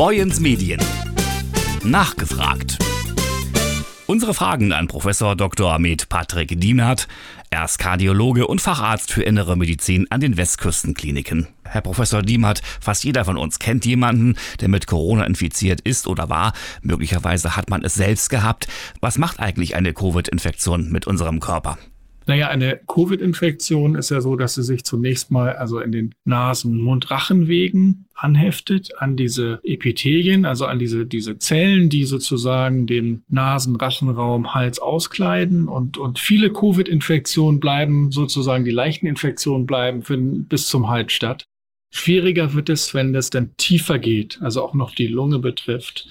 Boyens Medien. Nachgefragt. Unsere Fragen an Professor Dr. Med Patrick Dienert. Er ist Kardiologe und Facharzt für innere Medizin an den Westküstenkliniken. Herr Professor Diemert, fast jeder von uns kennt jemanden, der mit Corona infiziert ist oder war. Möglicherweise hat man es selbst gehabt. Was macht eigentlich eine Covid-Infektion mit unserem Körper? Naja, eine Covid-Infektion ist ja so, dass sie sich zunächst mal also in den Nasen-, Mund-, Rachenwegen anheftet an diese Epithelien, also an diese, diese Zellen, die sozusagen den Nasen-, Rachenraum, Hals auskleiden. Und, und viele Covid-Infektionen bleiben sozusagen, die leichten Infektionen bleiben für, bis zum Hals statt. Schwieriger wird es, wenn es dann tiefer geht, also auch noch die Lunge betrifft.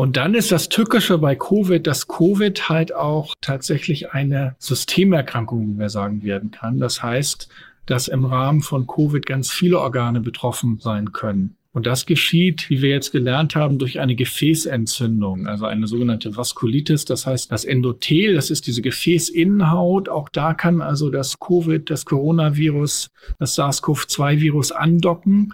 Und dann ist das Tückische bei Covid, dass Covid halt auch tatsächlich eine Systemerkrankung, wie wir sagen, werden kann. Das heißt, dass im Rahmen von Covid ganz viele Organe betroffen sein können. Und das geschieht, wie wir jetzt gelernt haben, durch eine Gefäßentzündung, also eine sogenannte Vaskulitis. Das heißt, das Endothel, das ist diese Gefäßinnenhaut. Auch da kann also das Covid, das Coronavirus, das SARS-CoV-2-Virus andocken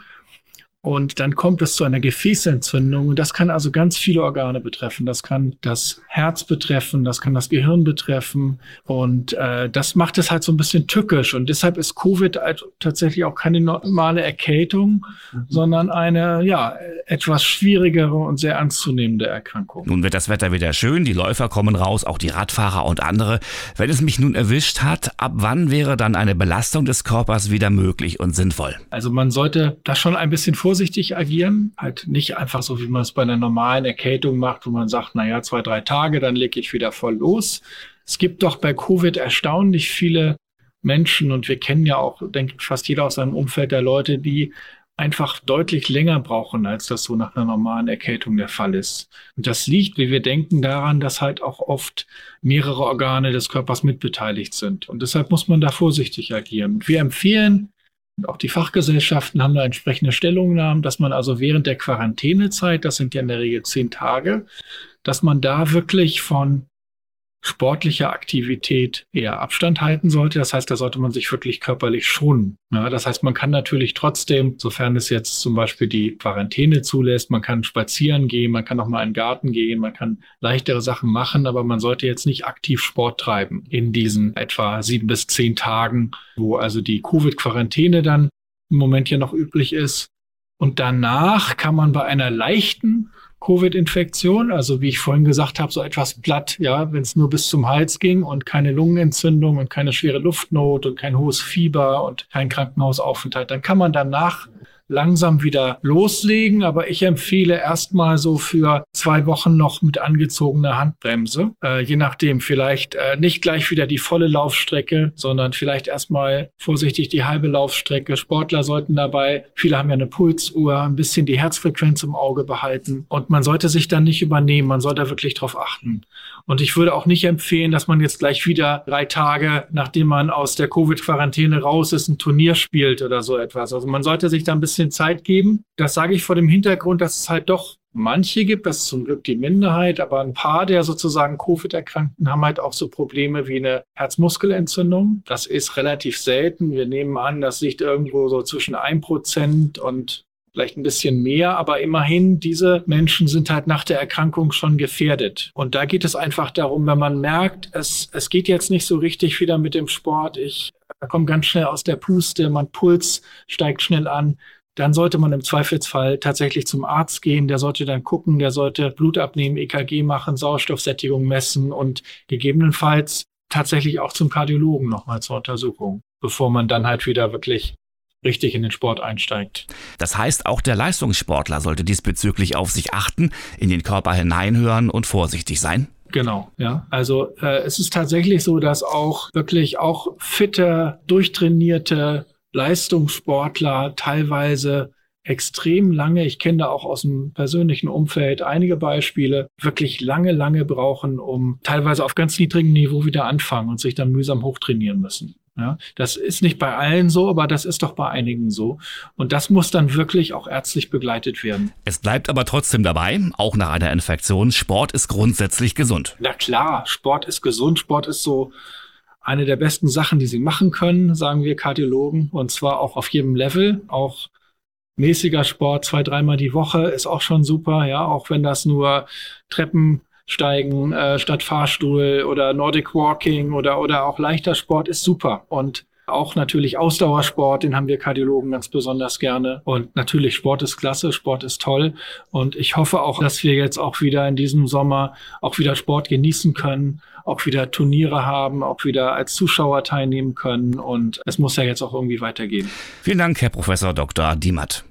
und dann kommt es zu einer Gefäßentzündung. Und das kann also ganz viele Organe betreffen. Das kann das Herz betreffen, das kann das Gehirn betreffen. Und äh, das macht es halt so ein bisschen tückisch. Und deshalb ist Covid halt tatsächlich auch keine normale Erkältung, mhm. sondern eine ja etwas schwierigere und sehr ernstzunehmende Erkrankung. Nun wird das Wetter wieder schön, die Läufer kommen raus, auch die Radfahrer und andere. Wenn es mich nun erwischt hat, ab wann wäre dann eine Belastung des Körpers wieder möglich und sinnvoll? Also man sollte da schon ein bisschen vorsichtig vorsichtig agieren. Halt nicht einfach so, wie man es bei einer normalen Erkältung macht, wo man sagt, naja, zwei, drei Tage, dann lege ich wieder voll los. Es gibt doch bei Covid erstaunlich viele Menschen und wir kennen ja auch, denkt fast jeder aus seinem Umfeld der Leute, die einfach deutlich länger brauchen, als das so nach einer normalen Erkältung der Fall ist. Und das liegt, wie wir denken, daran, dass halt auch oft mehrere Organe des Körpers mitbeteiligt sind. Und deshalb muss man da vorsichtig agieren. Wir empfehlen auch die Fachgesellschaften haben da entsprechende Stellungnahmen, dass man also während der Quarantänezeit, das sind ja in der Regel zehn Tage, dass man da wirklich von sportlicher Aktivität eher Abstand halten sollte. Das heißt, da sollte man sich wirklich körperlich schonen. Ja, das heißt, man kann natürlich trotzdem, sofern es jetzt zum Beispiel die Quarantäne zulässt, man kann spazieren gehen, man kann auch mal in den Garten gehen, man kann leichtere Sachen machen, aber man sollte jetzt nicht aktiv Sport treiben in diesen etwa sieben bis zehn Tagen, wo also die Covid-Quarantäne dann im Moment ja noch üblich ist. Und danach kann man bei einer leichten Covid-Infektion, also wie ich vorhin gesagt habe, so etwas platt, ja, wenn es nur bis zum Hals ging und keine Lungenentzündung und keine schwere Luftnot und kein hohes Fieber und kein Krankenhausaufenthalt, dann kann man danach langsam wieder loslegen. Aber ich empfehle erstmal so für zwei Wochen noch mit angezogener Handbremse. Äh, je nachdem, vielleicht äh, nicht gleich wieder die volle Laufstrecke, sondern vielleicht erstmal vorsichtig die halbe Laufstrecke. Sportler sollten dabei, viele haben ja eine Pulsuhr, ein bisschen die Herzfrequenz im Auge behalten. Und man sollte sich dann nicht übernehmen, man sollte wirklich darauf achten. Und ich würde auch nicht empfehlen, dass man jetzt gleich wieder drei Tage, nachdem man aus der Covid-Quarantäne raus ist, ein Turnier spielt oder so etwas. Also man sollte sich da ein bisschen bisschen Zeit geben. Das sage ich vor dem Hintergrund, dass es halt doch manche gibt, das ist zum Glück die Minderheit, aber ein paar der sozusagen Covid-Erkrankten haben halt auch so Probleme wie eine Herzmuskelentzündung. Das ist relativ selten. Wir nehmen an, das liegt irgendwo so zwischen ein Prozent und vielleicht ein bisschen mehr, aber immerhin, diese Menschen sind halt nach der Erkrankung schon gefährdet. Und da geht es einfach darum, wenn man merkt, es, es geht jetzt nicht so richtig wieder mit dem Sport, ich komme ganz schnell aus der Puste, mein Puls steigt schnell an, dann sollte man im Zweifelsfall tatsächlich zum Arzt gehen. Der sollte dann gucken, der sollte Blut abnehmen, EKG machen, Sauerstoffsättigung messen und gegebenenfalls tatsächlich auch zum Kardiologen nochmal zur Untersuchung, bevor man dann halt wieder wirklich richtig in den Sport einsteigt. Das heißt, auch der Leistungssportler sollte diesbezüglich auf sich achten, in den Körper hineinhören und vorsichtig sein. Genau, ja. Also äh, es ist tatsächlich so, dass auch wirklich auch fitte, durchtrainierte Leistungssportler teilweise extrem lange, ich kenne da auch aus dem persönlichen Umfeld einige Beispiele, wirklich lange, lange brauchen, um teilweise auf ganz niedrigem Niveau wieder anfangen und sich dann mühsam hochtrainieren müssen. Ja, das ist nicht bei allen so, aber das ist doch bei einigen so. Und das muss dann wirklich auch ärztlich begleitet werden. Es bleibt aber trotzdem dabei, auch nach einer Infektion, Sport ist grundsätzlich gesund. Na klar, Sport ist gesund, Sport ist so eine der besten Sachen, die sie machen können, sagen wir Kardiologen, und zwar auch auf jedem Level, auch mäßiger Sport, zwei, dreimal die Woche ist auch schon super, ja, auch wenn das nur Treppen steigen äh, statt Fahrstuhl oder Nordic Walking oder, oder auch leichter Sport ist super. Und auch natürlich Ausdauersport, den haben wir Kardiologen ganz besonders gerne. Und natürlich Sport ist klasse, Sport ist toll. Und ich hoffe auch, dass wir jetzt auch wieder in diesem Sommer auch wieder Sport genießen können, auch wieder Turniere haben, auch wieder als Zuschauer teilnehmen können. Und es muss ja jetzt auch irgendwie weitergehen. Vielen Dank, Herr Professor Dr. Diemat.